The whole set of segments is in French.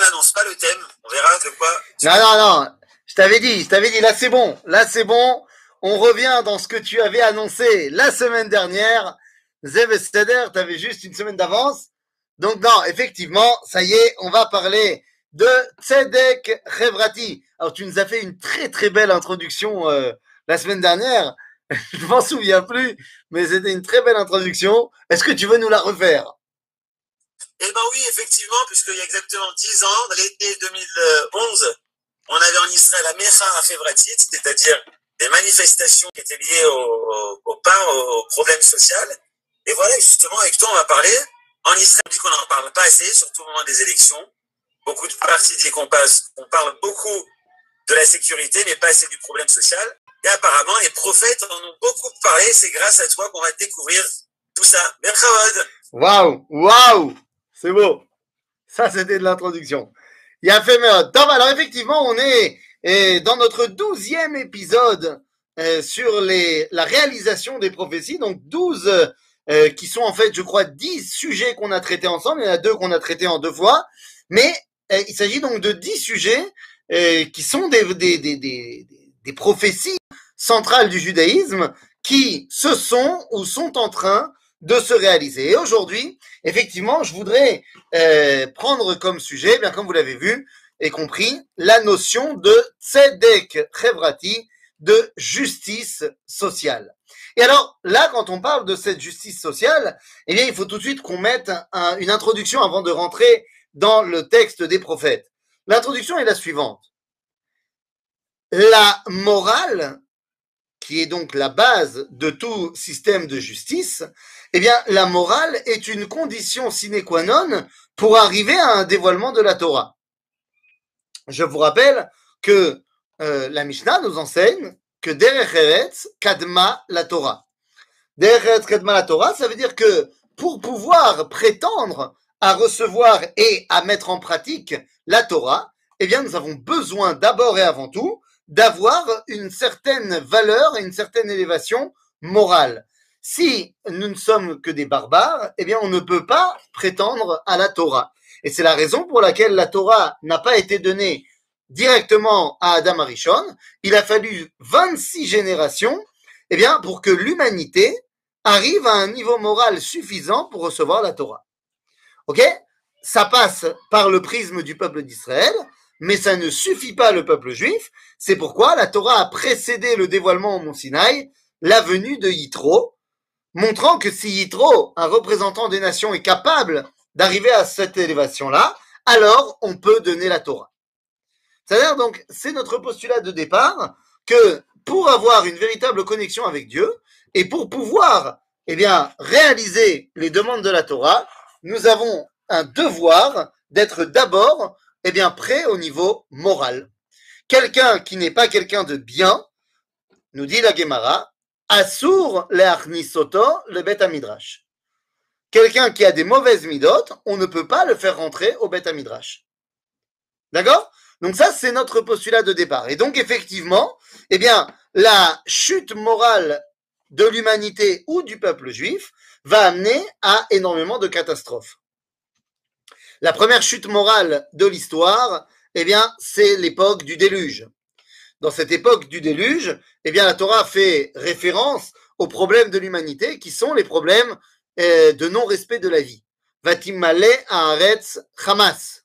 N'annonce pas le thème. On verra de quoi. Non, non, non. Je t'avais dit, je t'avais dit, là c'est bon. Là c'est bon. On revient dans ce que tu avais annoncé la semaine dernière. Zev Steder, tu juste une semaine d'avance. Donc non, effectivement, ça y est, on va parler de Tzedek Chevrati. Alors tu nous as fait une très très belle introduction euh, la semaine dernière. Je m'en souviens plus, mais c'était une très belle introduction. Est-ce que tu veux nous la refaire? Eh ben oui, effectivement, puisqu'il y a exactement 10 ans, l'été 2011, on avait en Israël la Mecha Chevrati, c'est-à-dire des manifestations qui étaient liées au, au, pain, au problème social. Et voilà, justement, avec toi, on va parler. En Israël, on dit qu'on n'en parle pas assez, surtout au moment des élections. Beaucoup de partis disent qu'on parle beaucoup de la sécurité, mais pas assez du problème social. Et apparemment, les prophètes en ont beaucoup parlé. C'est grâce à toi qu'on va découvrir tout ça. Merci. Waouh, waouh, c'est beau. Ça, c'était de l'introduction. Il a fait Alors, effectivement, on est et dans notre douzième épisode euh, sur les, la réalisation des prophéties, donc douze euh, qui sont en fait, je crois, dix sujets qu'on a traités ensemble. Il y en a deux qu'on a traités en deux fois, mais euh, il s'agit donc de dix sujets qui sont des, des, des, des, des prophéties centrales du judaïsme qui se sont ou sont en train de se réaliser. Et aujourd'hui, effectivement, je voudrais prendre comme sujet, bien comme vous l'avez vu, et compris la notion de tzedek chevrati, de justice sociale. Et alors, là, quand on parle de cette justice sociale, eh bien, il faut tout de suite qu'on mette une introduction avant de rentrer dans le texte des prophètes. L'introduction est la suivante. La morale, qui est donc la base de tout système de justice, eh bien, la morale est une condition sine qua non pour arriver à un dévoilement de la Torah. Je vous rappelle que euh, la Mishnah nous enseigne que Derech Eretz Kadma la Torah. Derech Eretz Kadma la Torah, ça veut dire que pour pouvoir prétendre à recevoir et à mettre en pratique la Torah, eh bien, nous avons besoin d'abord et avant tout d'avoir une certaine valeur et une certaine élévation morale. Si nous ne sommes que des barbares, eh bien, on ne peut pas prétendre à la Torah. Et c'est la raison pour laquelle la Torah n'a pas été donnée directement à Adam Arishon. Il a fallu 26 générations eh bien, pour que l'humanité arrive à un niveau moral suffisant pour recevoir la Torah. OK? Ça passe par le prisme du peuple d'Israël, mais ça ne suffit pas le peuple juif. C'est pourquoi la Torah a précédé le dévoilement au Mont Sinaï, la venue de Yitro, montrant que si Yitro, un représentant des nations, est capable d'arriver à cette élévation-là, alors on peut donner la Torah. C'est-à-dire donc, c'est notre postulat de départ que pour avoir une véritable connexion avec Dieu et pour pouvoir, eh bien, réaliser les demandes de la Torah, nous avons un devoir d'être d'abord, eh bien, prêt au niveau moral. Quelqu'un qui n'est pas quelqu'un de bien, nous dit la Gemara, Assour le soto le bet midrash quelqu'un qui a des mauvaises midotes, on ne peut pas le faire rentrer au Beth Midrash. D'accord? Donc ça, c'est notre postulat de départ. Et donc, effectivement, eh bien, la chute morale de l'humanité ou du peuple juif va amener à énormément de catastrophes. La première chute morale de l'histoire, eh bien, c'est l'époque du déluge. Dans cette époque du déluge, eh bien, la Torah fait référence aux problèmes de l'humanité qui sont les problèmes euh, de non-respect de la vie. Vatimale Haaretz Hamas.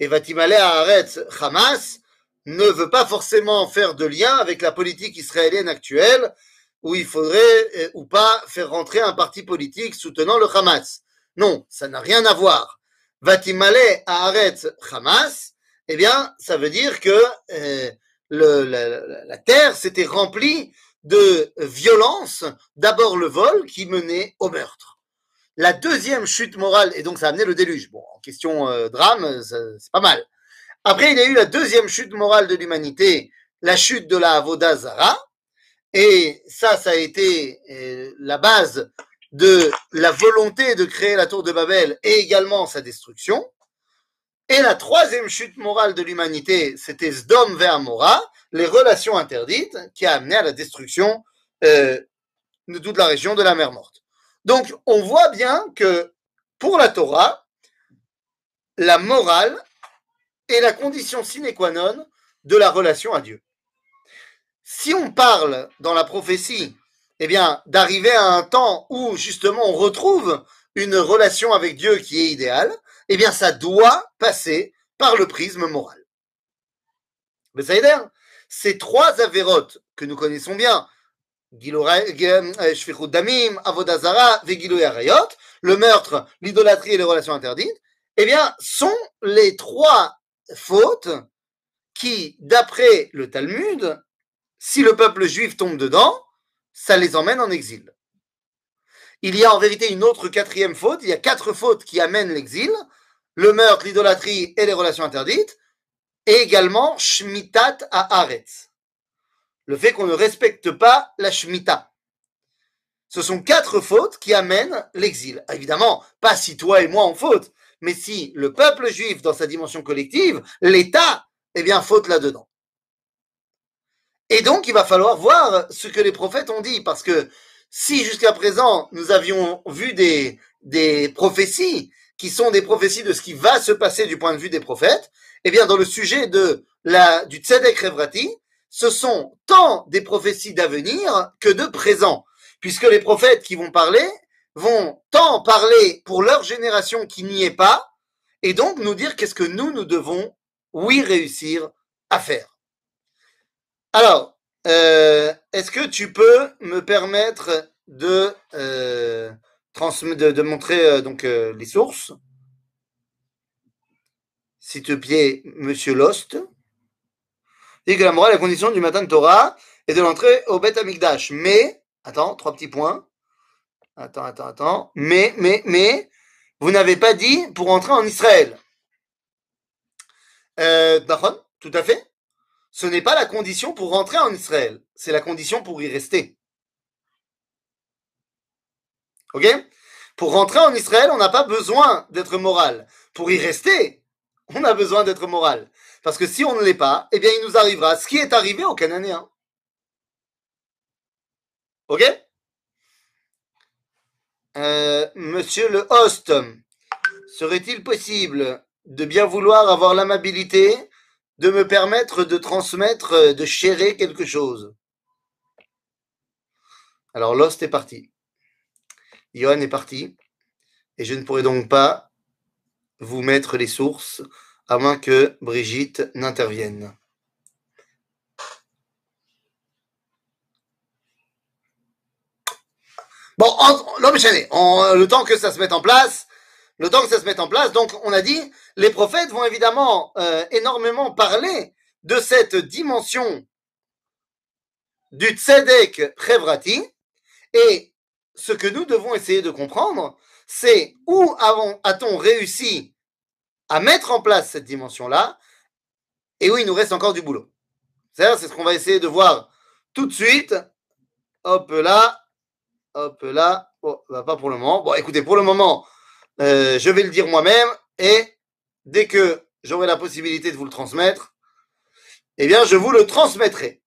Et Vatimale Haaretz Hamas ne veut pas forcément faire de lien avec la politique israélienne actuelle où il faudrait euh, ou pas faire rentrer un parti politique soutenant le Hamas. Non, ça n'a rien à voir. Vatimale Haaretz Hamas, eh bien, ça veut dire que euh, la, terre s'était remplie de violence, d'abord le vol qui menait au meurtre. La deuxième chute morale, et donc ça a amené le déluge. Bon, en question euh, drame, c'est pas mal. Après, il y a eu la deuxième chute morale de l'humanité, la chute de la Avodazara. Et ça, ça a été euh, la base de la volonté de créer la tour de Babel et également sa destruction. Et la troisième chute morale de l'humanité, c'était Sdom vers Mora, les relations interdites, qui a amené à la destruction euh, de toute la région de la mer Morte. Donc, on voit bien que pour la Torah, la morale est la condition sine qua non de la relation à Dieu. Si on parle dans la prophétie, eh bien, d'arriver à un temps où justement on retrouve une relation avec Dieu qui est idéale, eh bien, ça doit passer par le prisme moral. Mais ça ces trois avérotes que nous connaissons bien, euh, Damim, le meurtre, l'idolâtrie et les relations interdites, eh bien, sont les trois fautes qui, d'après le Talmud, si le peuple juif tombe dedans, ça les emmène en exil. Il y a en vérité une autre quatrième faute, il y a quatre fautes qui amènent l'exil, le meurtre, l'idolâtrie et les relations interdites, et également Shmitat à. Le fait qu'on ne respecte pas la Shemitah. Ce sont quatre fautes qui amènent l'exil. Évidemment, pas si toi et moi en faute, mais si le peuple juif dans sa dimension collective, l'État, eh bien, faute là-dedans. Et donc, il va falloir voir ce que les prophètes ont dit, parce que si jusqu'à présent nous avions vu des, des prophéties qui sont des prophéties de ce qui va se passer du point de vue des prophètes, eh bien, dans le sujet de la, du Tzedek Revrati, ce sont tant des prophéties d'avenir que de présent, puisque les prophètes qui vont parler vont tant parler pour leur génération qui n'y est pas, et donc nous dire qu'est-ce que nous, nous devons, oui, réussir à faire. Alors, euh, est-ce que tu peux me permettre de, euh, de, montrer euh, donc les sources? S'il te plaît, Monsieur Lost. Dit que la morale, la condition du matin de Torah et de l'entrée au Beth Amikdash. Mais, attends, trois petits points. Attends, attends, attends. Mais, mais, mais, vous n'avez pas dit pour entrer en Israël. Euh, tout à fait. Ce n'est pas la condition pour rentrer en Israël. C'est la condition pour y rester. Ok? Pour rentrer en Israël, on n'a pas besoin d'être moral. Pour y rester, on a besoin d'être moral. Parce que si on ne l'est pas, eh bien, il nous arrivera ce qui est arrivé aux Cananéens. Ok? Euh, monsieur le host, serait-il possible de bien vouloir avoir l'amabilité de me permettre de transmettre, de chérer quelque chose Alors l'host est parti. Johan est parti. Et je ne pourrai donc pas vous mettre les sources à moins que Brigitte n'intervienne. Bon, non, mais le temps que ça se mette en place, le temps que ça se mette en place, donc on a dit, les prophètes vont évidemment euh, énormément parler de cette dimension du tzedek chevrati, et ce que nous devons essayer de comprendre, c'est où a-t-on réussi à mettre en place cette dimension-là, et où il nous reste encore du boulot. C'est ce qu'on va essayer de voir tout de suite. Hop là, Hop là. Bon, bah, pas pour le moment. Bon, écoutez, pour le moment, euh, je vais le dire moi-même et dès que j'aurai la possibilité de vous le transmettre, eh bien, je vous le transmettrai.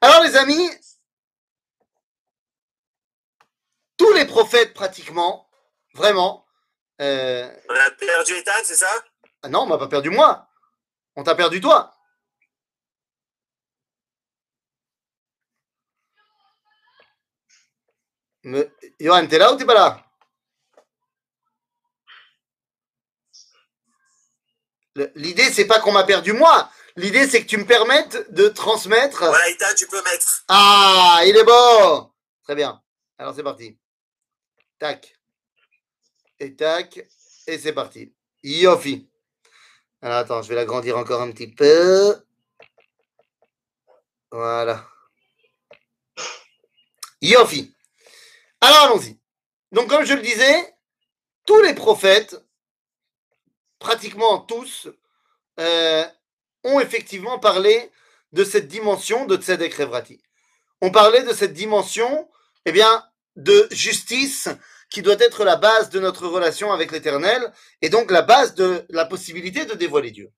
Alors, les amis, tous les prophètes, pratiquement, vraiment. Euh, on a perdu Ethan, c'est ça? Ah Non, on m'a pas perdu moi. On t'a perdu toi. Me... Johan, t'es là ou t'es pas là? L'idée, c'est pas qu'on m'a perdu moi. L'idée, c'est que tu me permettes de transmettre. Voilà, Ita, tu peux mettre. Ah, il est beau Très bien. Alors, c'est parti. Tac. Et tac. Et c'est parti. Yofi. Alors, attends, je vais l'agrandir encore un petit peu. Voilà. Yofi. Alors allons-y. Donc comme je le disais, tous les prophètes, pratiquement tous, euh, ont effectivement parlé de cette dimension de Tzedek Revrati. On parlait de cette dimension, eh bien, de justice qui doit être la base de notre relation avec l'Éternel et donc la base de la possibilité de dévoiler Dieu.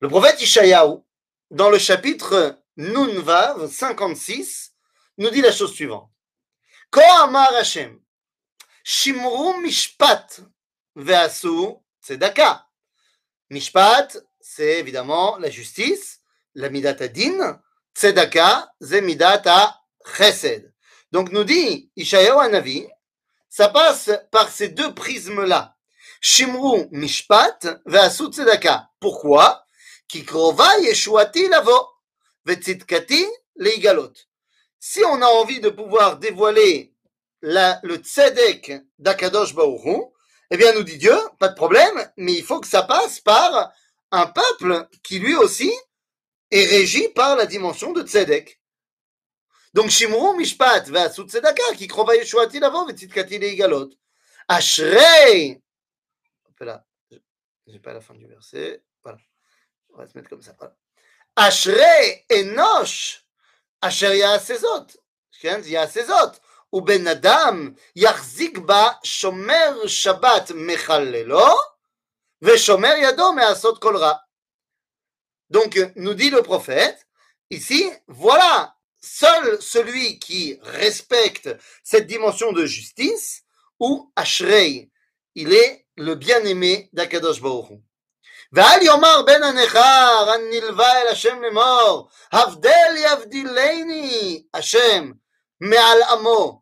Le prophète Ishayahu, dans le chapitre Nunvav 56, nous dit la chose suivante. Ko Amar Hashem, Shimru Mishpat ve'asu tzedaka. Mishpat, c'est évidemment la justice, la midata din. Tzedaka, c'est midata chesed. Donc nous dit Ishayahu Hanavi, ça passe par ces deux prismes-là. Shimru mishpat ve'asu tzedaka. Pourquoi? Ki krova yeshuati lavo ve'tzidkati leigalot. Si on a envie de pouvoir dévoiler le tzedek d'Akadosh Baruch eh bien, nous dit Dieu, pas de problème, mais il faut que ça passe par un peuple qui lui aussi est régi par la dimension de tzedek. Donc, Shimru Mishpat Vasu Tzedaka, qui crova Yeshuati l'avant, Vetzitkati Leigalot. Ashrei. Hop là, j'ai pas la fin du verset. Voilà. On va se mettre comme ça. Voilà. Ashrei Enosh. Asher Yasezot. Shkens Yasezot. ובן אדם יחזיק בה שומר שבת מחללו ושומר ידו מעשות כל רע. Donc, nous dit le prophète, ici, voilà, seul celui qui respecte cette dimension de justice, ou Ashrei, il est le bien-aimé d'Akadosh Baruch Hu. ואל יאמר בן הנכר הנלווה אל השם לאמור, הבדל יבדילני השם מעל עמו,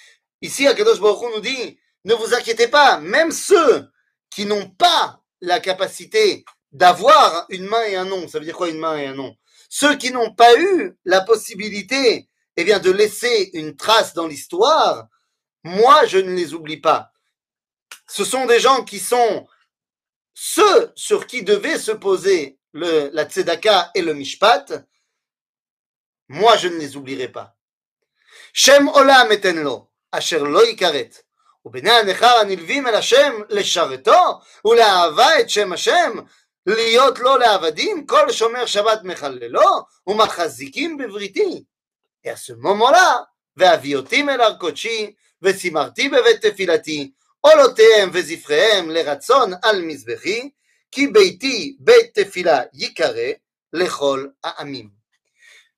Ici, Akadosh Baruch nous dit, ne vous inquiétez pas, même ceux qui n'ont pas la capacité d'avoir une main et un nom, ça veut dire quoi une main et un nom? Ceux qui n'ont pas eu la possibilité eh bien, de laisser une trace dans l'histoire, moi, je ne les oublie pas. Ce sont des gens qui sont ceux sur qui devait se poser la tzedaka et le mishpat. Moi, je ne les oublierai pas. Shem olam etenlo, asher lo ikaret. ובני הנכר הנלווים אל השם לשרתו ולאהבה את שם השם להיות לו לעבדים כל שומר שבת מחללו ומחזיקים בבריתי ce moment-là, והביאותים אל הר קודשי, ושימרתי בבית תפילתי, עולותיהם וזפריהם לרצון על מזבחי, כי ביתי בית תפילה ייקרא לכל העמים.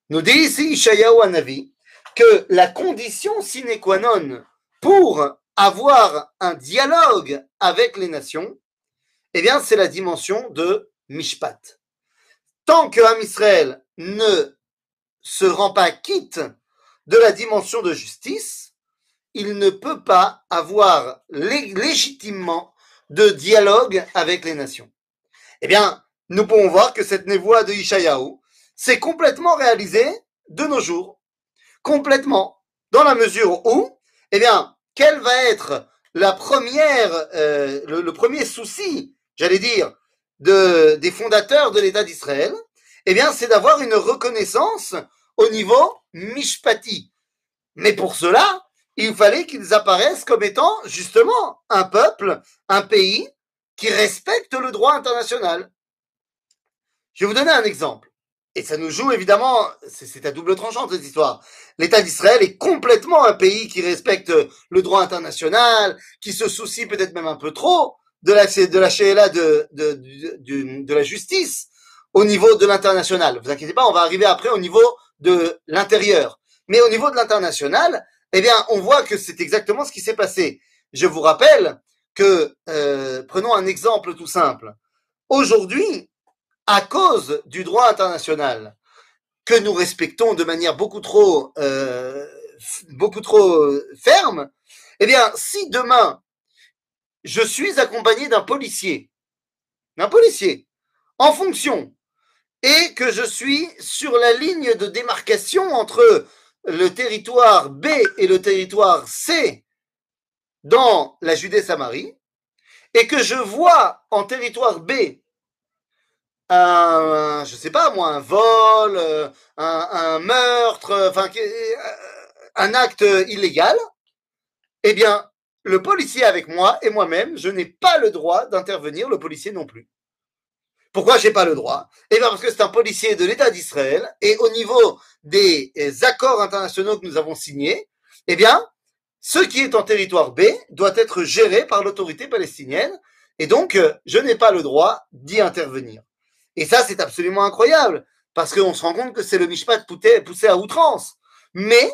Dit ici Ishayahu Hanavi que la condition sine qua non pour avoir un dialogue avec les nations, eh bien, c'est la dimension de Mishpat. Tant que Am Israël ne se rend pas quitte de la dimension de justice, il ne peut pas avoir lé- légitimement de dialogue avec les nations. Eh bien, nous pouvons voir que cette névoie de Ishayahu s'est complètement réalisée de nos jours. Complètement. Dans la mesure où, eh bien, quelle va être euh, le, premier souci, j'allais dire, de, des fondateurs de l'État d'Israël, eh bien, c'est d'avoir une reconnaissance au niveau mishpati. Mais pour cela, il fallait qu'ils apparaissent comme étant justement un peuple, un pays qui respecte le droit international. Je vais vous donner un exemple. Et ça nous joue évidemment, c'est à double tranchant cette histoire. L'État d'Israël est complètement un pays qui respecte le droit international, qui se soucie peut-être même un peu trop de la, de la de, de, de- de la justice au niveau de l'international. Vous inquiétez pas, on va arriver après au niveau de l'intérieur. Mais au niveau de l'international, eh bien, on voit que c'est exactement ce qui s'est passé. Je vous rappelle que, euh, prenons un exemple tout simple. Aujourd'hui, à cause du droit international que nous respectons de manière beaucoup trop, euh, beaucoup trop euh, ferme, eh bien, si demain je suis accompagné d'un policier, d'un policier, en fonction, et que je suis sur la ligne de démarcation entre le territoire B et le territoire C dans la Judée-Samarie, et que je vois en territoire B un, je sais pas moi, un vol, euh, un, meurtre, euh, enfin, euh, un acte illégal, eh bien, le policier avec moi et moi-même, je n'ai pas le droit d'intervenir, le policier non plus. Pourquoi j'ai pas le droit? Eh bien parce que c'est un policier de l'État d'Israël et au niveau des accords internationaux que nous avons signés, eh bien, ce qui est en territoire B doit être géré par l'autorité palestinienne et donc je n'ai pas le droit d'y intervenir. Et ça, c'est absolument incroyable parce qu'on se rend compte que c'est le mishpat poussé à outrance. Mais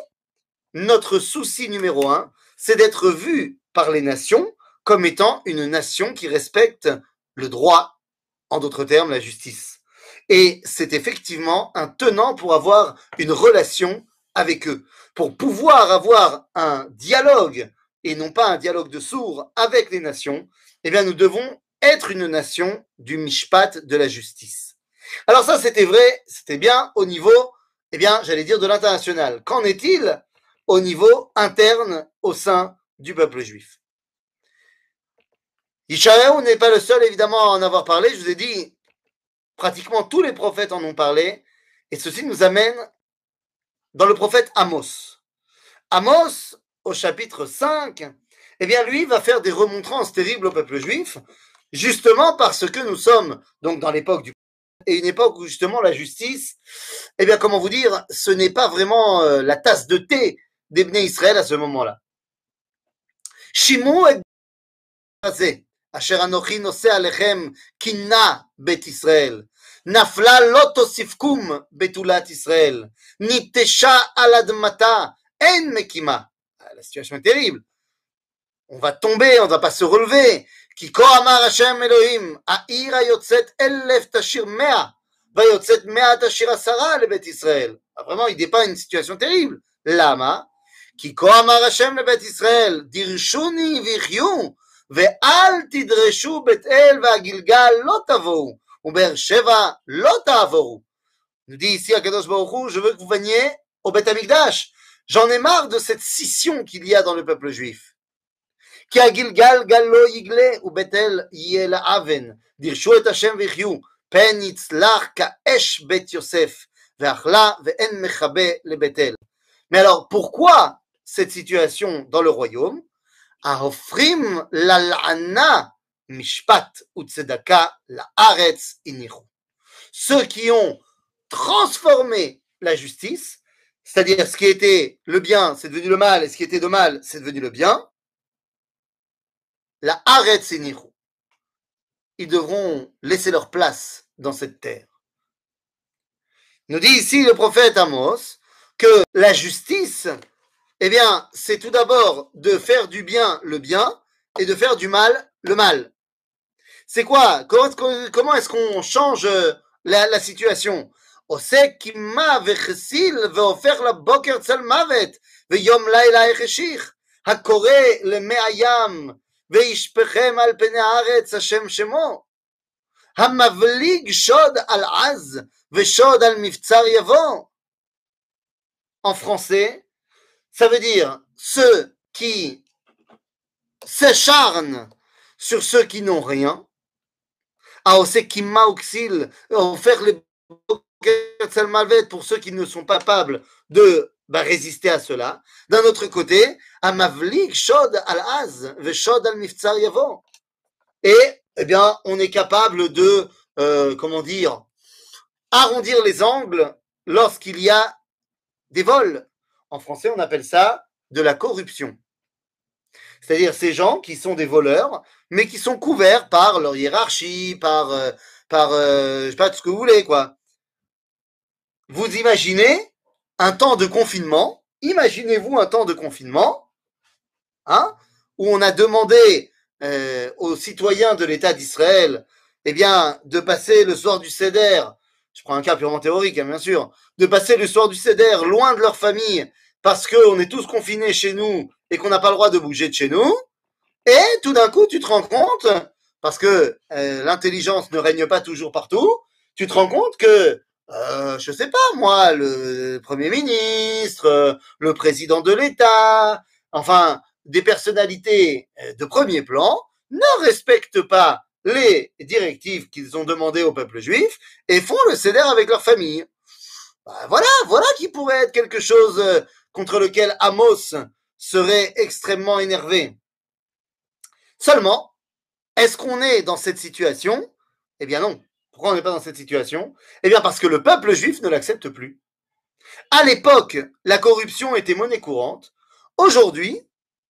notre souci numéro un, c'est d'être vu par les nations comme étant une nation qui respecte le droit, en d'autres termes, la justice. Et c'est effectivement un tenant pour avoir une relation avec eux, pour pouvoir avoir un dialogue et non pas un dialogue de sourds avec les nations. Eh bien, nous devons être une nation du mishpat de la justice. Alors ça, c'était vrai, c'était bien au niveau, eh bien, j'allais dire de l'international. Qu'en est-il au niveau interne au sein du peuple juif? Ishaël n'est pas le seul, évidemment, à en avoir parlé. Je vous ai dit, pratiquement tous les prophètes en ont parlé. Et ceci nous amène dans le prophète Amos. Amos, au chapitre 5, eh bien, lui va faire des remontrances terribles au peuple juif, justement parce que nous sommes donc dans l'époque du et une époque où justement la justice, eh bien, comment vous dire, ce n'est pas vraiment euh, la tasse de thé d'Ebné Israël à ce moment-là. Shimou et אשר אנוכי נושא עליכם קינה בית ישראל. נפלה לא תוסיפקום בתולת ישראל, ניטשה על אדמתה, אין מקימה. La situation est terrible. On va tomber, on ne va pas se relever. כי כה אמר השם אלוהים, העיר היוצאת אלף תשאיר מאה, והיוצאת מאה תשאיר עשרה לבית ישראל. Vraiment, il dépeint une situation terrible. למה? כי כה אמר השם לבית ישראל, דירשוני ויחיו, ואל תדרשו בית אל והגלגל לא תבואו, ובאר שבע לא תעבורו. Nous dit ici à Kadosh Baruch Hu, je veux que vous veniez au Beth Amikdash. J'en ai marre de cette scission qu'il y a dans le peuple juif. כי הגלגל גל לא יגלה, ובית אל יהיה לאבן. דירשו את השם ויחיו, פן יצלח כאש בית יוסף, ואכלה ואין מכבה לבית אל. Mais alors, pourquoi cette situation dans le royaume ההופכים ללענה משפט וצדקה לארץ הניחו. Ceux qui ont transformé la justice, c'est-à-dire ce qui était le bien, c'est devenu le mal, et ce qui était le mal, c'est devenu le bien, la Haret Ils devront laisser leur place dans cette terre. Nous dit ici le prophète Amos que la justice, eh bien, c'est tout d'abord de faire du bien le bien et de faire du mal le mal. C'est quoi? Comment est-ce qu'on change euh, la, situation? קימה וחסיל והופך לבוקר צל מוות ויום לילה החשיך הקורא למי הים וישפכם על פני הארץ השם שמו המבליג שוד על עז ושוד על מבצר יבוא En français, Ça veut dire ceux qui s'acharnent sur ceux qui n'ont rien, à faire les pour ceux qui ne sont pas capables de bah, résister à cela. D'un autre côté, Amavlik Shod al-Az, Shod al-Miftsar Yavo. Et, eh bien, on est capable de, euh, comment dire, arrondir les angles lorsqu'il y a des vols. En français, on appelle ça de la corruption. C'est-à-dire ces gens qui sont des voleurs, mais qui sont couverts par leur hiérarchie, par, euh, par euh, je sais pas, tout ce que vous voulez, quoi. Vous imaginez un temps de confinement, imaginez-vous un temps de confinement, hein, où on a demandé euh, aux citoyens de l'État d'Israël, eh bien, de passer le soir du Seder, je prends un cas purement théorique, hein, bien sûr, de passer le soir du Seder loin de leur famille parce qu'on est tous confinés chez nous et qu'on n'a pas le droit de bouger de chez nous. Et tout d'un coup, tu te rends compte, parce que euh, l'intelligence ne règne pas toujours partout, tu te rends compte que, euh, je sais pas moi, le Premier ministre, euh, le président de l'État, enfin, des personnalités euh, de premier plan ne respectent pas les directives qu'ils ont demandées au peuple juif et font le céder avec leur famille. Bah, voilà, voilà qui pourrait être quelque chose contre lequel Amos serait extrêmement énervé. Seulement, est-ce qu'on est dans cette situation? Eh bien non. Pourquoi on n'est pas dans cette situation? Eh bien parce que le peuple juif ne l'accepte plus. À l'époque, la corruption était monnaie courante. Aujourd'hui,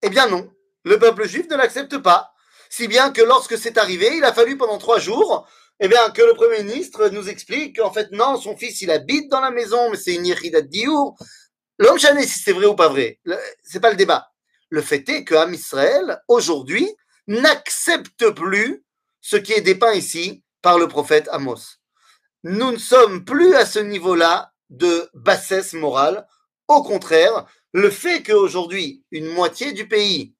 eh bien non. Le peuple juif ne l'accepte pas. Si bien que lorsque c'est arrivé, il a fallu pendant trois jours eh bien, que le Premier ministre nous explique qu'en fait, non, son fils, il habite dans la maison, mais c'est une de diour. L'homme chané, si c'est vrai ou pas vrai, c'est pas le débat. Le fait est que Israël, aujourd'hui, n'accepte plus ce qui est dépeint ici par le prophète Amos. Nous ne sommes plus à ce niveau-là de bassesse morale. Au contraire, le fait qu'aujourd'hui, une moitié du pays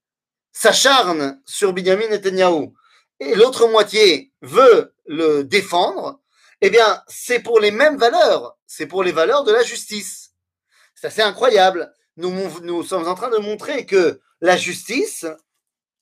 s'acharne sur Benjamin Netanyahu et l'autre moitié veut le défendre, eh bien, c'est pour les mêmes valeurs. C'est pour les valeurs de la justice. C'est assez incroyable. Nous, sommes en train de montrer que la justice,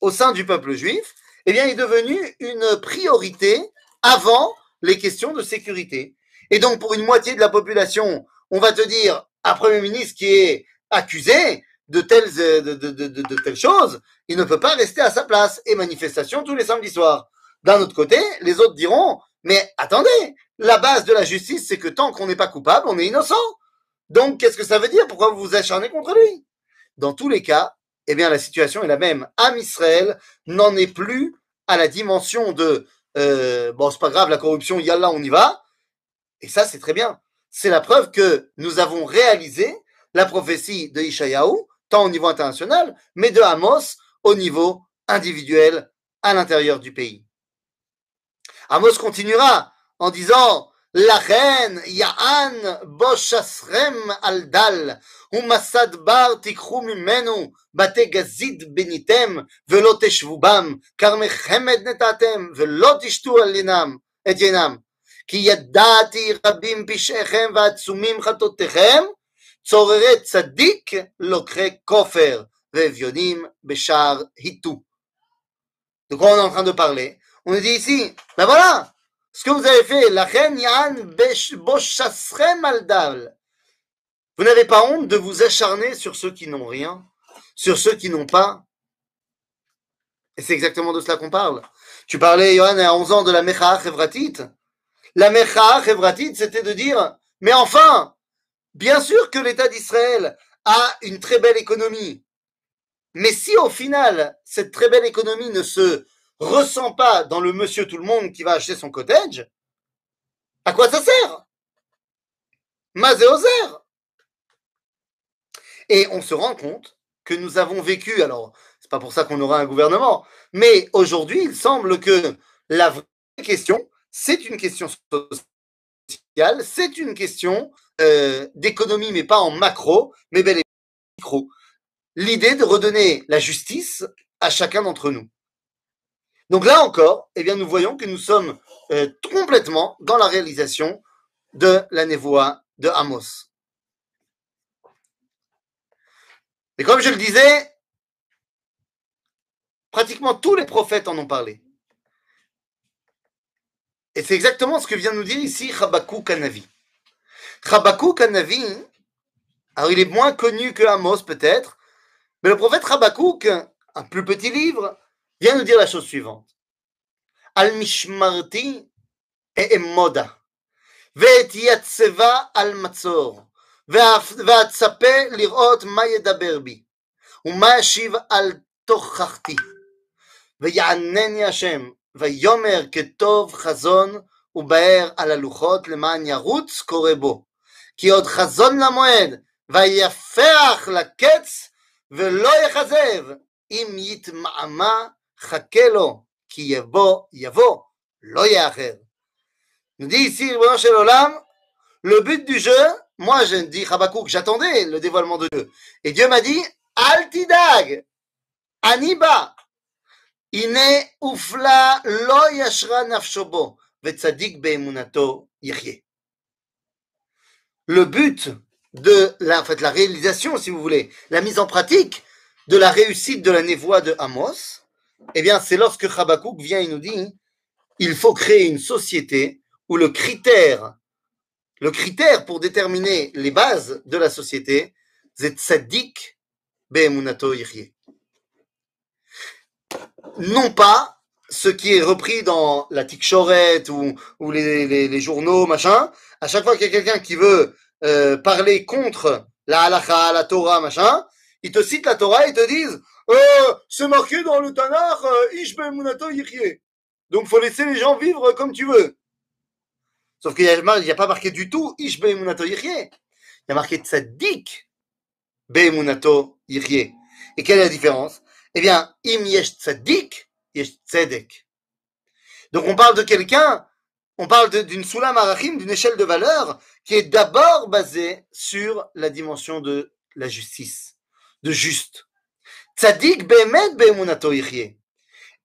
au sein du peuple juif, eh bien, est devenue une priorité avant les questions de sécurité. Et donc, pour une moitié de la population, on va te dire un Premier ministre qui est accusé de telles, de, de, de, de, telles choses, il ne peut pas rester à sa place. Et manifestation tous les samedis soirs. D'un autre côté, les autres diront, mais attendez, la base de la justice, c'est que tant qu'on n'est pas coupable, on est innocent. Donc, qu'est-ce que ça veut dire? Pourquoi vous vous acharnez contre lui? Dans tous les cas, eh bien, la situation est la même. Am Israël n'en est plus à la dimension de euh, bon, c'est pas grave, la corruption, yallah, on y va. Et ça, c'est très bien. C'est la preuve que nous avons réalisé la prophétie de Ishayahu, tant au niveau international, mais de Amos au niveau individuel à l'intérieur du pays. Amos continuera en disant la reine Ya'an boshasrem aldal ומסד bar תיקחו ממנו בתי גזית בניתם ולא תשבו בם כרמי חמד נתתם ולא תשתו על ינם, את ינם כי ידעתי רבים פשעיכם ועצומים חטאותיכם צוררי צדיק לוקחי כופר ואביונים בשער היטו. De quoi on est en train de parler On dit ici, ben voilà, Ce que vous avez fait, la reine Yann. Vous n'avez pas honte de vous acharner sur ceux qui n'ont rien, sur ceux qui n'ont pas? Et c'est exactement de cela qu'on parle. Tu parlais, Johan, à 11 ans de la Mecha Chevratit. La Mecha Chevratit, c'était de dire, mais enfin, bien sûr que l'État d'Israël a une très belle économie. Mais si au final, cette très belle économie ne se ressent pas dans le monsieur tout le monde qui va acheter son cottage, à quoi ça sert? Mazé Et on se rend compte que nous avons vécu, alors c'est pas pour ça qu'on aura un gouvernement, mais aujourd'hui il semble que la vraie question, c'est une question sociale, c'est une question euh, d'économie, mais pas en macro, mais bel et micro. L'idée de redonner la justice à chacun d'entre nous. Donc là encore, eh bien, nous voyons que nous sommes euh, complètement dans la réalisation de la névoie de Amos. Et comme je le disais, pratiquement tous les prophètes en ont parlé. Et c'est exactement ce que vient nous dire ici Chabakou Kanavi. Chabakou Kanavi, alors il est moins connu que Amos peut-être, mais le prophète Chabakouk, un plus petit livre, vient nous dire la chose suivante. Al mishmarti et emoda. ואת יצבה על מצור, ואצפה לראות מה ידבר בי, ומה ישיב על תוכחתי. ויענני השם, ויאמר כטוב חזון ובאר על הלוחות למען ירוץ קורא בו. כי עוד חזון למועד, ויפח לקץ, ולא יכזב, אם יתמהמה Chakelo, qui yavo, yavo, lo Nous dit ici, le but du jeu, moi je dis Habakkuk, j'attendais le dévoilement de Dieu. Et Dieu m'a dit, Altidag, Aniba, Ine ufla lo yashra nafshobo, vetzadik be'emunato yirye. Le but de la, en fait, la réalisation, si vous voulez, la mise en pratique de la réussite de la névoie de Amos, eh bien, c'est lorsque Habakkuk vient et nous dit il faut créer une société où le critère, le critère pour déterminer les bases de la société, c'est tzaddik be'emunato non pas ce qui est repris dans la Tikchoret ou, ou les, journaux, machin. À chaque fois qu'il y a quelqu'un qui veut euh, parler contre la halacha, la Torah, machin, ils te citent la Torah et te disent euh, c'est marqué dans le Tanakh, euh, Ish Munato Yichye. Donc faut laisser les gens vivre comme tu veux. Sauf qu'il n'y a, pas marqué du tout Ish Munato Yichye. Il y a marqué Tzaddik Munato Yichye. Et quelle est la différence? Eh bien, Im Yesh Tzaddik, Yesh Tzedek. Donc on parle de quelqu'un, on parle d'une Sulam Arachim, d'une échelle de valeur qui est d'abord basée sur la dimension de la justice, de juste. Tzadik be'emunato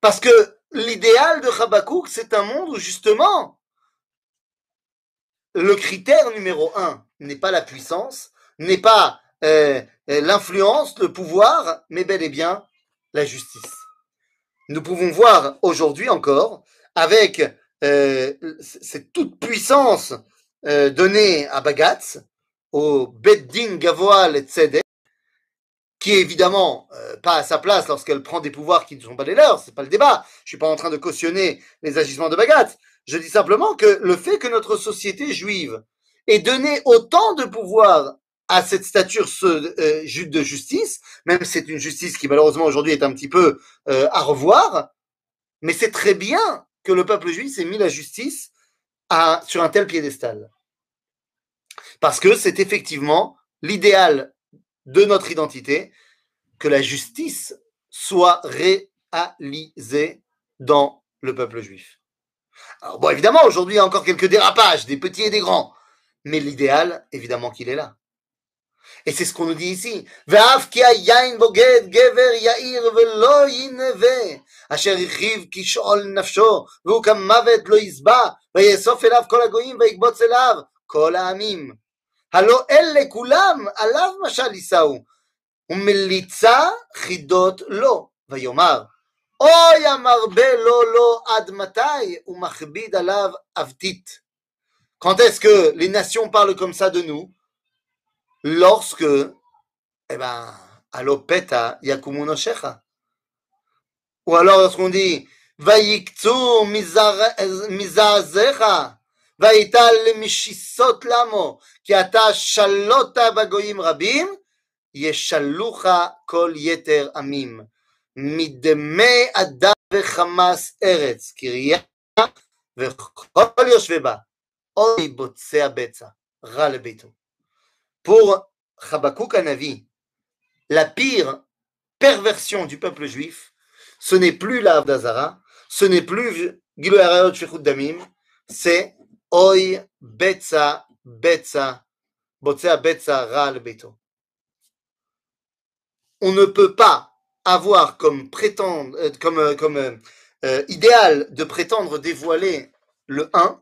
Parce que l'idéal de Habakkuk, c'est un monde où justement, le critère numéro un n'est pas la puissance, n'est pas euh, euh, l'influence, le pouvoir, mais bel et bien la justice. Nous pouvons voir aujourd'hui encore, avec euh, cette toute puissance donnée à Bagatz, au Beddin Gavoal et Tzedek, qui est évidemment euh, pas à sa place lorsqu'elle prend des pouvoirs qui ne sont pas les leurs, c'est pas le débat. Je suis pas en train de cautionner les agissements de Bagat. Je dis simplement que le fait que notre société juive ait donné autant de pouvoir à cette stature euh, de justice, même si c'est une justice qui malheureusement aujourd'hui est un petit peu euh, à revoir, mais c'est très bien que le peuple juif ait mis la justice à, sur un tel piédestal. Parce que c'est effectivement l'idéal de notre identité, que la justice soit réalisée dans le peuple juif. Alors bon, évidemment, aujourd'hui, il y a encore quelques dérapages, des petits et des grands, mais l'idéal, évidemment qu'il est là. Et c'est ce qu'on nous dit ici. הלא אלה כולם עליו משל יישאו, ומליצה חידות לו, ויאמר, אוי המרבה לו לו עד מתי, ומכביד עליו אבטית. Quand est-ce que les nations parlent comme ça de nous Lorsque, eh ben, alopeta yakumuno shecha. Ou alors lorsqu'on dit, vayiktu mizazecha, ויטל למשיסות למו, כי אתה שלוט בגויים רבים, ישלוך כל יתר עמים. מדמי אדם וחמס ארץ, קריה וכל יושבי בה, אוי בוצע בצע, רע לביתו. Pour Habakkuk Anavi, la pire perversion du peuple juif, ce n'est plus la d'Azara, ce n'est plus Gilo Arayot Shechut Damim, c'est Oy betza betza botsea betza ral beto. On ne peut pas avoir comme prétendre, euh, comme, euh, euh, idéal de prétendre dévoiler le 1,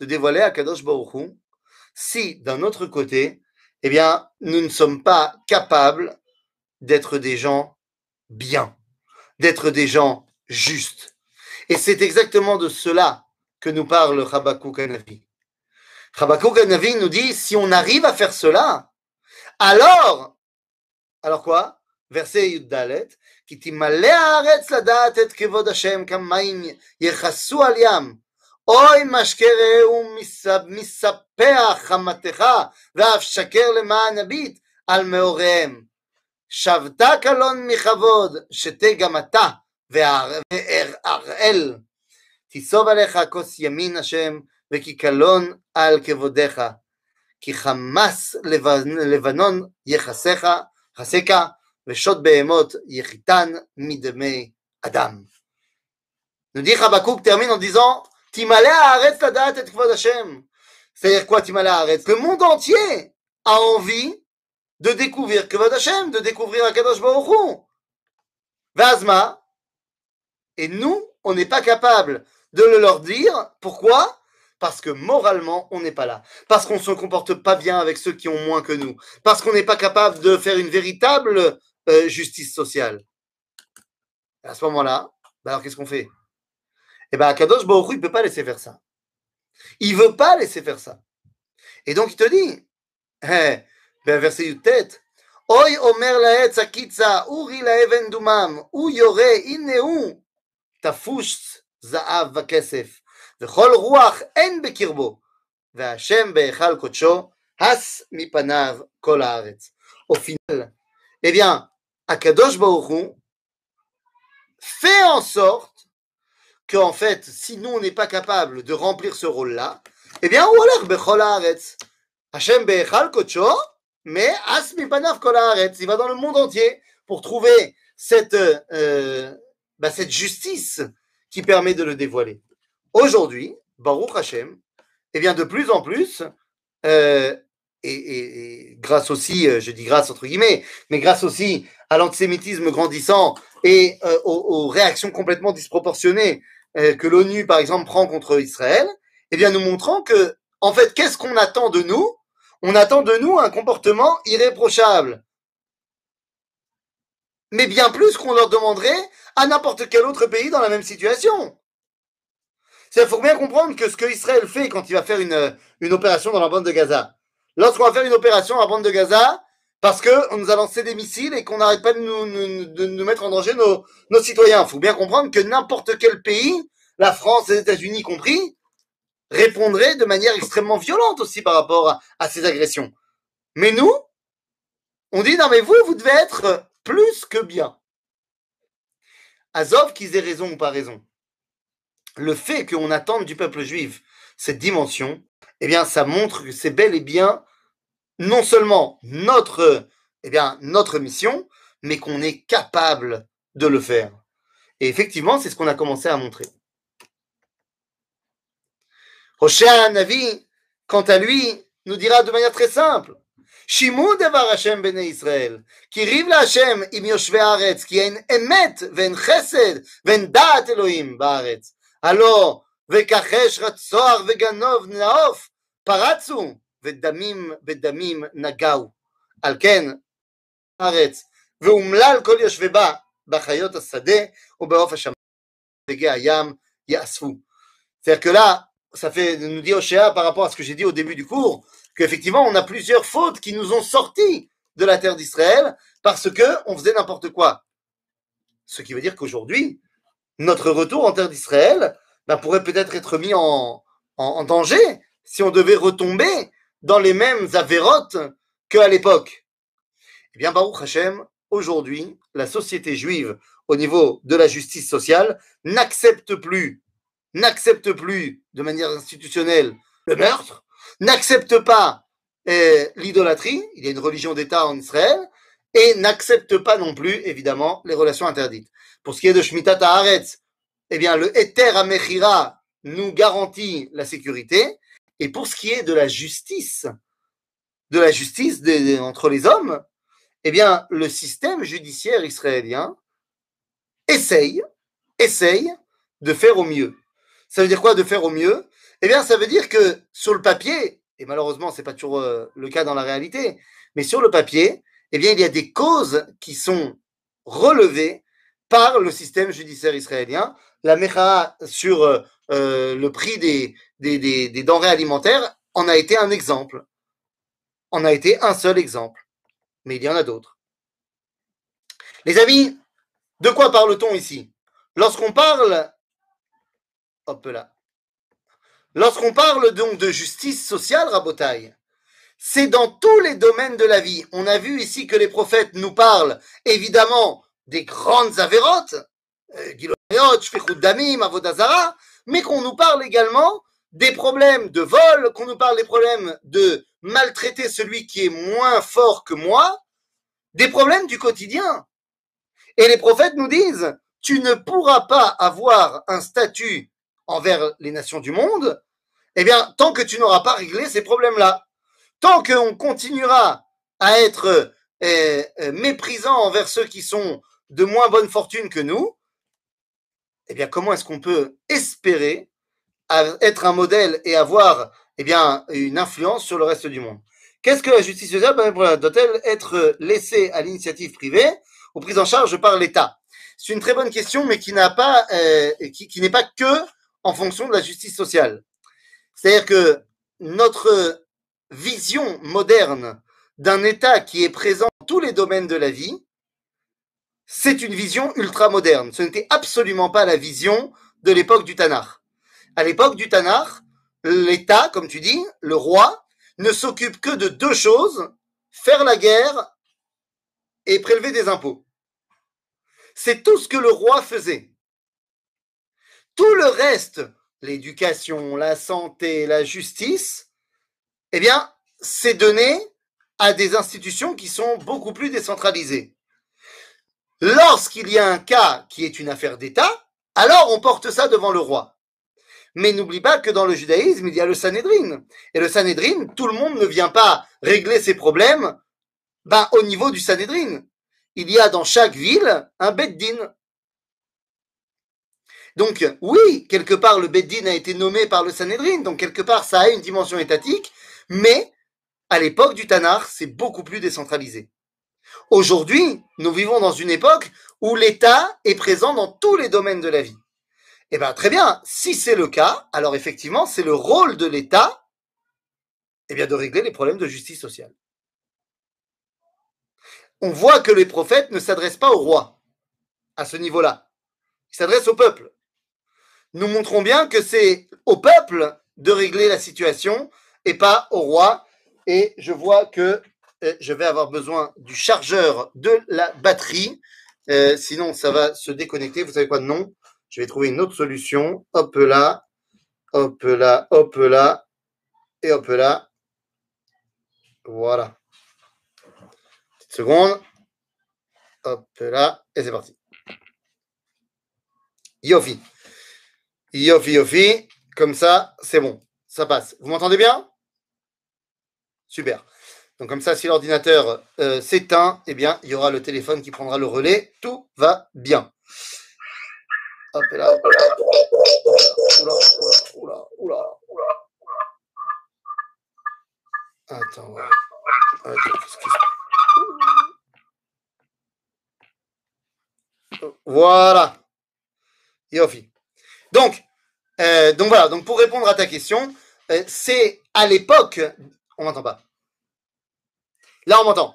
de dévoiler Akadosh Baruch si d'un autre côté, eh bien, nous ne sommes pas capables d'être des gens bien, d'être des gens justes. Et c'est exactement de cela que nous parle Habakkuk Anavi. Habakkuk Anavi nous dit si on arrive à faire cela, alors, alors quoi Verset Yuddalet, כי תמלא הארץ לדעת את כבוד השם כמים יכסו על ים. אוי משקה רעהו מספח חמתך, ואף שקר למען הביט על מאוריהם. שבתה קלון מכבוד, שתה גם אתה, והראל תיסוב עליך כוס ימין השם, וכי קלון על כבודיך. כי חמס לבנון יחסך, חסך, ושוד בהמות יחיתן מדמי אדם. Nous dit Habakkuk termine en disant Timale haaretz ladat et kvod Hashem. C'est-à-dire quoi Timale haaretz Le monde entier a envie de découvrir kvod Hashem, de découvrir Akadosh Baruch Hu. Vazma. Et nous, on n'est pas capable de le leur dire. Pourquoi? Parce que moralement, on n'est pas là. Parce qu'on ne se comporte pas bien avec ceux qui ont moins que nous. Parce qu'on n'est pas capable de faire une véritable euh, justice sociale. À ce moment-là, bah, alors qu'est-ce qu'on fait? Eh bien, Kadosh Baruch il ne peut pas laisser faire ça. Il ne veut pas laisser faire ça. Et donc, il te dit, hey, eh, ben, verset du tête, Oy omer laetz akitza, uri la evendumam, ou yore inneu, tafoucht זהב וכסף, וכל רוח אין בקרבו, והשם בהיכל קודשו, הס מפניו כל הארץ. Au final, eh bien, Akadosh Baruch Hu fait en sorte qu'en fait, si nous, on n'est pas capable de remplir ce rôle-là, eh bien, ou bechol haaretz. Hashem bechal kocho, mais asmi panav kol haaretz. Il va dans le monde entier pour trouver cette, euh, bah, cette justice qui permet de le dévoiler. Aujourd'hui, Baruch Hashem, eh bien, de plus en plus, euh, et, grâce aussi, euh, je dis grâce entre guillemets, mais grâce aussi à l'antisémitisme grandissant et euh, aux, réactions complètement disproportionnées que l'ONU, par exemple, prend contre Israël, eh bien, nous montrons que, en fait, qu'est-ce qu'on attend de nous? On attend de nous un comportement irréprochable. Mais bien plus qu'on leur demanderait à n'importe quel autre pays dans la même situation. Il faut bien comprendre que ce que Israël fait quand il va faire une, une opération dans la bande de Gaza, lorsqu'on va faire une opération dans la bande de Gaza, parce qu'on nous a lancé des missiles et qu'on n'arrête pas de nous, de nous, mettre en danger nos, nos citoyens. Il faut bien comprendre que n'importe quel pays, la France, les États-Unis compris, répondrait de manière extrêmement violente aussi par rapport à, ces agressions. Mais nous, on dit non mais vous, vous devez être plus que bien. Azov qu'ils aient raison ou pas raison. Le fait qu'on attende du peuple juif cette dimension, eh bien, ça montre que c'est bel et bien non seulement notre, eh bien, notre mission, mais qu'on est capable de le faire. Et effectivement, c'est ce qu'on a commencé à montrer. Hoshéa Navi, quant à lui, nous dira de manière très simple שימו דבר השם בני ישראל, כי ריב להשם עם יושבי הארץ, כי אין אמת ואין חסד ואין דעת אלוהים בארץ. הלא וכחש רצוח וגנוב נאוף פרצו ודמים בדמים נגעו. על כן הארץ ואומלל כל יושבי בה בחיות השדה ובעוף השמיים ודגי הים יאספו. C'est-à-dire que là, ça fait nous dit Oshéa par rapport à ce que j'ai dit au début du cours, qu'effectivement, on a plusieurs fautes qui nous ont sortis de la terre d'Israël parce que on faisait n'importe quoi. Ce qui veut dire qu'aujourd'hui, notre retour en terre d'Israël ben, pourrait peut-être être mis en, danger si on devait retomber dans les mêmes avérotes qu'à l'époque. Eh bien, Baruch Hashem, aujourd'hui, la société juive, au niveau de la justice sociale, n'accepte plus, n'accepte plus de manière institutionnelle le meurtre, n'accepte pas eh, l'idolâtrie, il y a une religion d'État en Israël, et n'accepte pas non plus, évidemment, les relations interdites. Pour ce qui est de Shmitat Haaretz, eh bien, le Eter Amechira nous garantit la sécurité, et pour ce qui est de la justice, de la justice entre les hommes, eh bien, le système judiciaire israélien essaye, essaye de faire au mieux. Ça veut dire quoi de faire au mieux? Eh bien, ça veut dire que sur le papier, et malheureusement, ce n'est pas toujours euh, le cas dans la réalité, mais sur le papier, eh bien, il y a des causes qui sont relevées par le système judiciaire israélien. La Mecha sur euh, euh, le prix des, denrées alimentaires en a été un exemple. En a été un seul exemple. Mais il y en a d'autres. Les amis, de quoi parle-t-on ici? Lorsqu'on parle, hop là, Lorsqu'on parle donc de justice sociale, Rabotaille, c'est dans tous les domaines de la vie. On a vu ici que les prophètes nous parlent évidemment des grandes avérotes, mais qu'on nous parle également des problèmes de vol, qu'on nous parle des problèmes de maltraiter celui qui est moins fort que moi, des problèmes du quotidien. Et les prophètes nous disent, tu ne pourras pas avoir un statut envers les nations du monde eh bien, tant que tu n'auras pas réglé ces problèmes-là, tant qu'on continuera à être euh, euh, méprisant envers ceux qui sont de moins bonne fortune que nous, eh bien, comment est-ce qu'on peut espérer être un modèle et avoir eh une influence sur le reste du monde? Qu'est-ce que la justice sociale doit-elle être laissée à l'initiative privée ou prise en charge par l'État? C'est une très bonne question, mais qui pas, euh, n'est pas que en fonction de la justice sociale. C'est-à-dire que notre vision moderne d'un État qui est présent tous les domaines de la vie, c'est une vision ultra moderne. Ce n'était absolument pas la vision de l'époque du Tanakh. À l'époque du Tanakh, l'État, comme tu dis, le roi, ne s'occupe que de deux choses, faire la guerre et prélever des impôts. C'est tout ce que le roi faisait. Tout le reste, l'éducation, la santé, la justice, eh bien, c'est donné à des institutions qui sont beaucoup plus décentralisées. Lorsqu'il y a un cas qui est une affaire d'État, alors on porte ça devant le roi. Mais n'oublie pas que dans le judaïsme, il y a le Sanhedrin. Et le Sanhedrin, tout le monde ne vient pas régler ses problèmes ben, au niveau du Sanhedrin. Il y a dans chaque ville un Beddin. Donc, oui, quelque part, le Beddin a été nommé par le Sanhedrin, donc quelque part, ça a une dimension étatique, mais à l'époque du Tanakh, c'est beaucoup plus décentralisé. Aujourd'hui, nous vivons dans une époque où l'État est présent dans tous les domaines de la vie. Eh bien, très bien. Si c'est le cas, alors effectivement, c'est le rôle de l'État, eh bien, de régler les problèmes de justice sociale. On voit que les prophètes ne s'adressent pas au roi à ce niveau-là. Ils s'adressent au peuple. Nous montrons bien que c'est au peuple de régler la situation et pas au roi. Et je vois que euh, je vais avoir besoin du chargeur de la batterie. Euh, sinon, ça va se déconnecter. Vous savez quoi? Non. Je vais trouver une autre solution. Hop là, hop là, hop là, et hop là. Voilà. Petite seconde. Hop là, et c'est parti. Yofi. Yofi, Yofi. Comme ça, c'est bon. Ça passe. Vous m'entendez bien? Super. Donc comme ça, si l'ordinateur euh, s'éteint, eh bien, il y aura le téléphone qui prendra le relais. Tout va bien. Hop là. Oula, oula, oula, oula. Attends, ouais. Voilà. Yofi. Donc, euh, donc voilà. Donc pour répondre à ta question, euh, c'est à l'époque. On m'entend pas. Là, on m'entend.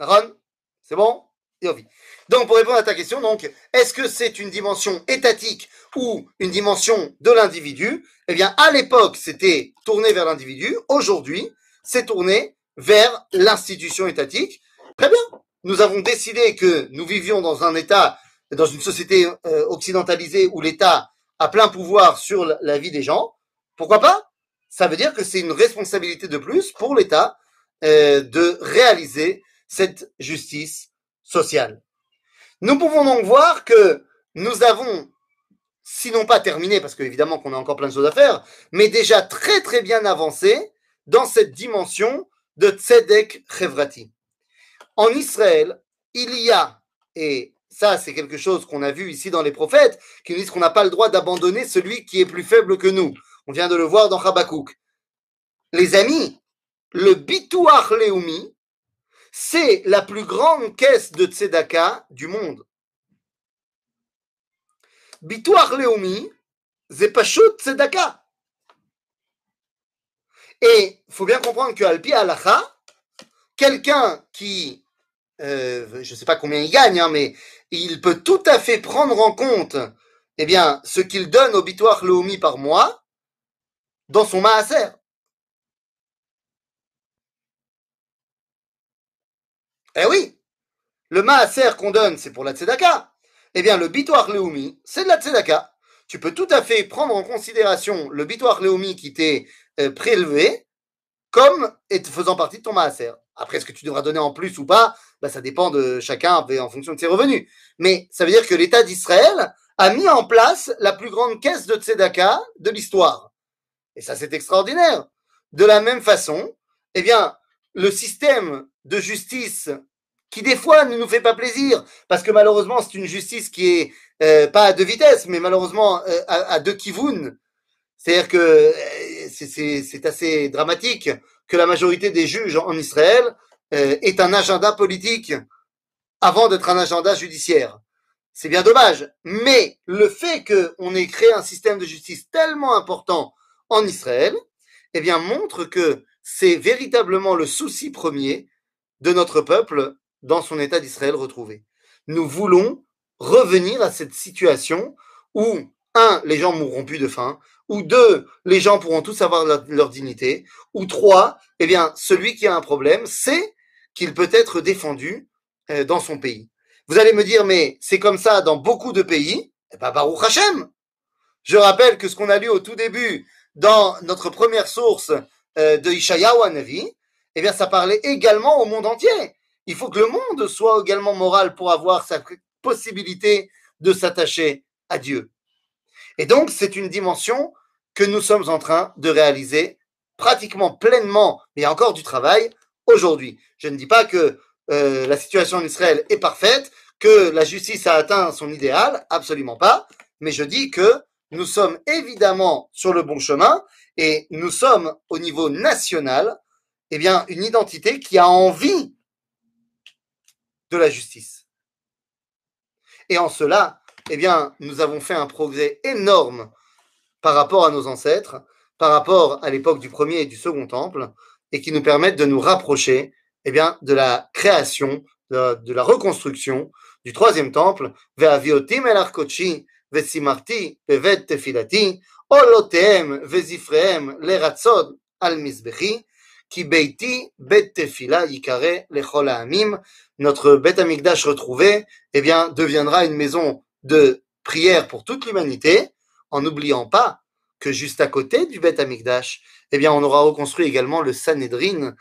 Ron, c'est bon? Yofi. Donc, pour répondre à ta question, donc, est-ce que c'est une dimension étatique ou une dimension de l'individu? Eh bien, à l'époque, c'était tourné vers l'individu. Aujourd'hui, c'est tourné vers l'institution étatique. Très bien. Nous avons décidé que nous vivions dans un État, dans une société euh, occidentalisée où l'État a plein pouvoir sur la vie des gens. Pourquoi pas? Ça veut dire que c'est une responsabilité de plus pour l'État euh, de réaliser cette justice sociale. Nous pouvons donc voir que nous avons, sinon pas terminé, parce qu'évidemment qu'on a encore plein de choses à faire, mais déjà très très bien avancé dans cette dimension de Tzedek Chevrati. En Israël, il y a, et ça c'est quelque chose qu'on a vu ici dans les prophètes, qui nous disent qu'on n'a pas le droit d'abandonner celui qui est plus faible que nous. On vient de le voir dans Habakkuk. Les amis, le Bituach Leumi, c'est la plus grande caisse de tzedaka du monde. Bituach Leumi, c'est Pashut Tzedaka. Et il faut bien comprendre que Alpi Alacha, quelqu'un qui, euh, je ne sais pas combien il gagne, hein, mais il peut tout à fait prendre en compte eh bien, ce qu'il donne au Bituach Leumi par mois dans son maaser. Eh oui, le maaser qu'on donne, c'est pour la tzedaka. Eh bien, le bitoire leumi, c'est de la tzedaka. Tu peux tout à fait prendre en considération le bitoire leumi qui t'est euh, prélevé comme faisant partie de ton maaser. Après, ce que tu devras donner en plus ou pas, bah, ça dépend de chacun en fonction de ses revenus. Mais ça veut dire que l'État d'Israël a mis en place la plus grande caisse de tzedaka de l'histoire. Et ça, c'est extraordinaire. De la même façon, eh bien, le système de justice qui des fois ne nous fait pas plaisir, parce que malheureusement c'est une justice qui est euh, pas à deux vitesses, mais malheureusement euh, à, deux kivouns. C'est-à-dire que euh, c'est assez dramatique que la majorité des juges en Israël est un agenda politique avant d'être un agenda judiciaire. C'est bien dommage, mais le fait qu'on ait créé un système de justice tellement important en Israël, eh bien montre que c'est véritablement le souci premier de notre peuple dans son État d'Israël retrouvé. Nous voulons revenir à cette situation où, un, les gens mourront plus de faim, ou deux, les gens pourront tous avoir leur, dignité, ou trois, eh bien, celui qui a un problème sait qu'il peut être défendu euh, dans son pays. Vous allez me dire, mais c'est comme ça dans beaucoup de pays. Eh bien, Baruch Hashem. Je rappelle que ce qu'on a lu au tout début dans notre première source euh, de Ishayahu Anavi, eh bien, ça parlait également au monde entier. Il faut que le monde soit également moral pour avoir sa possibilité de s'attacher à Dieu. Et donc, c'est une dimension que nous sommes en train de réaliser pratiquement pleinement, mais encore du travail aujourd'hui. Je ne dis pas que euh, la situation en Israël est parfaite, que la justice a atteint son idéal, absolument pas, mais je dis que nous sommes évidemment sur le bon chemin et nous sommes au niveau national, eh bien, une identité qui a envie de la justice. Et en cela, eh bien, nous avons fait un progrès énorme par rapport à nos ancêtres, par rapport à l'époque du premier et du second temple, et qui nous permettent de nous rapprocher, eh bien, de la création, de, la reconstruction du troisième temple, el ve'simarti, al beiti bet tefila yikare notre Bet Amikdash retrouvé, eh bien, deviendra une maison de prière pour toute l'humanité, en n'oubliant pas que juste à côté du Bet Amikdash, eh bien, on aura reconstruit également le Sanhedrin.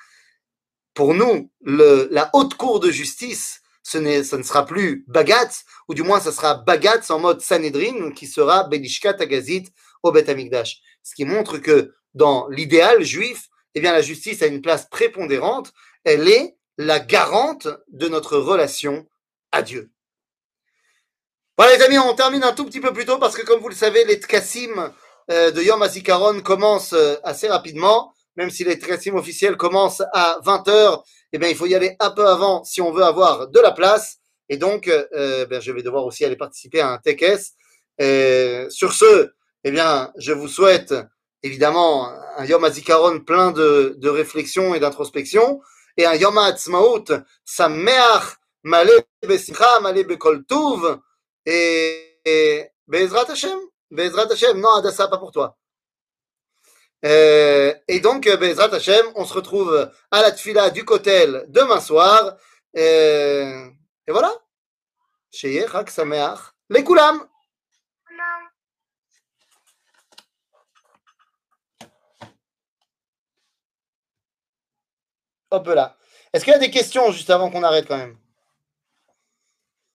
Pour nous, la haute cour de justice, ce, ce ne sera plus Bagatz, ou du moins, ce sera Bagatz en mode Sanhedrin, qui sera Belishka Tagazit au Bet Amikdash. Ce qui montre que dans l'idéal juif, eh bien, la justice a une place prépondérante. Elle est la garante de notre relation à Dieu. Voilà les amis, on termine un tout petit peu plus tôt parce que comme vous le savez, les tkassim euh, de Yom HaZikaron commencent euh, assez rapidement, même si les tkassim officiels commencent à 20h, eh bien il faut y aller un peu avant si on veut avoir de la place. Et donc, euh, ben, je vais devoir aussi aller participer à un tekes. sur ce, eh bien, je vous souhaite évidemment un Yom HaZikaron plein de, de réflexion et d'introspection et un Yom HaAtzmaut sameach, malé besimcha, malé bekol tuv, et, Bezrat Hashem, Bezrat Hashem, non Adassa, pas pour toi. Euh, et donc, Bezrat Hashem, on se retrouve à la tfila du Kotel demain soir. Euh, et voilà. Sheye Chak Sameach, les Koulam. Hop là. Est-ce qu'il y a des questions juste avant qu'on arrête quand même?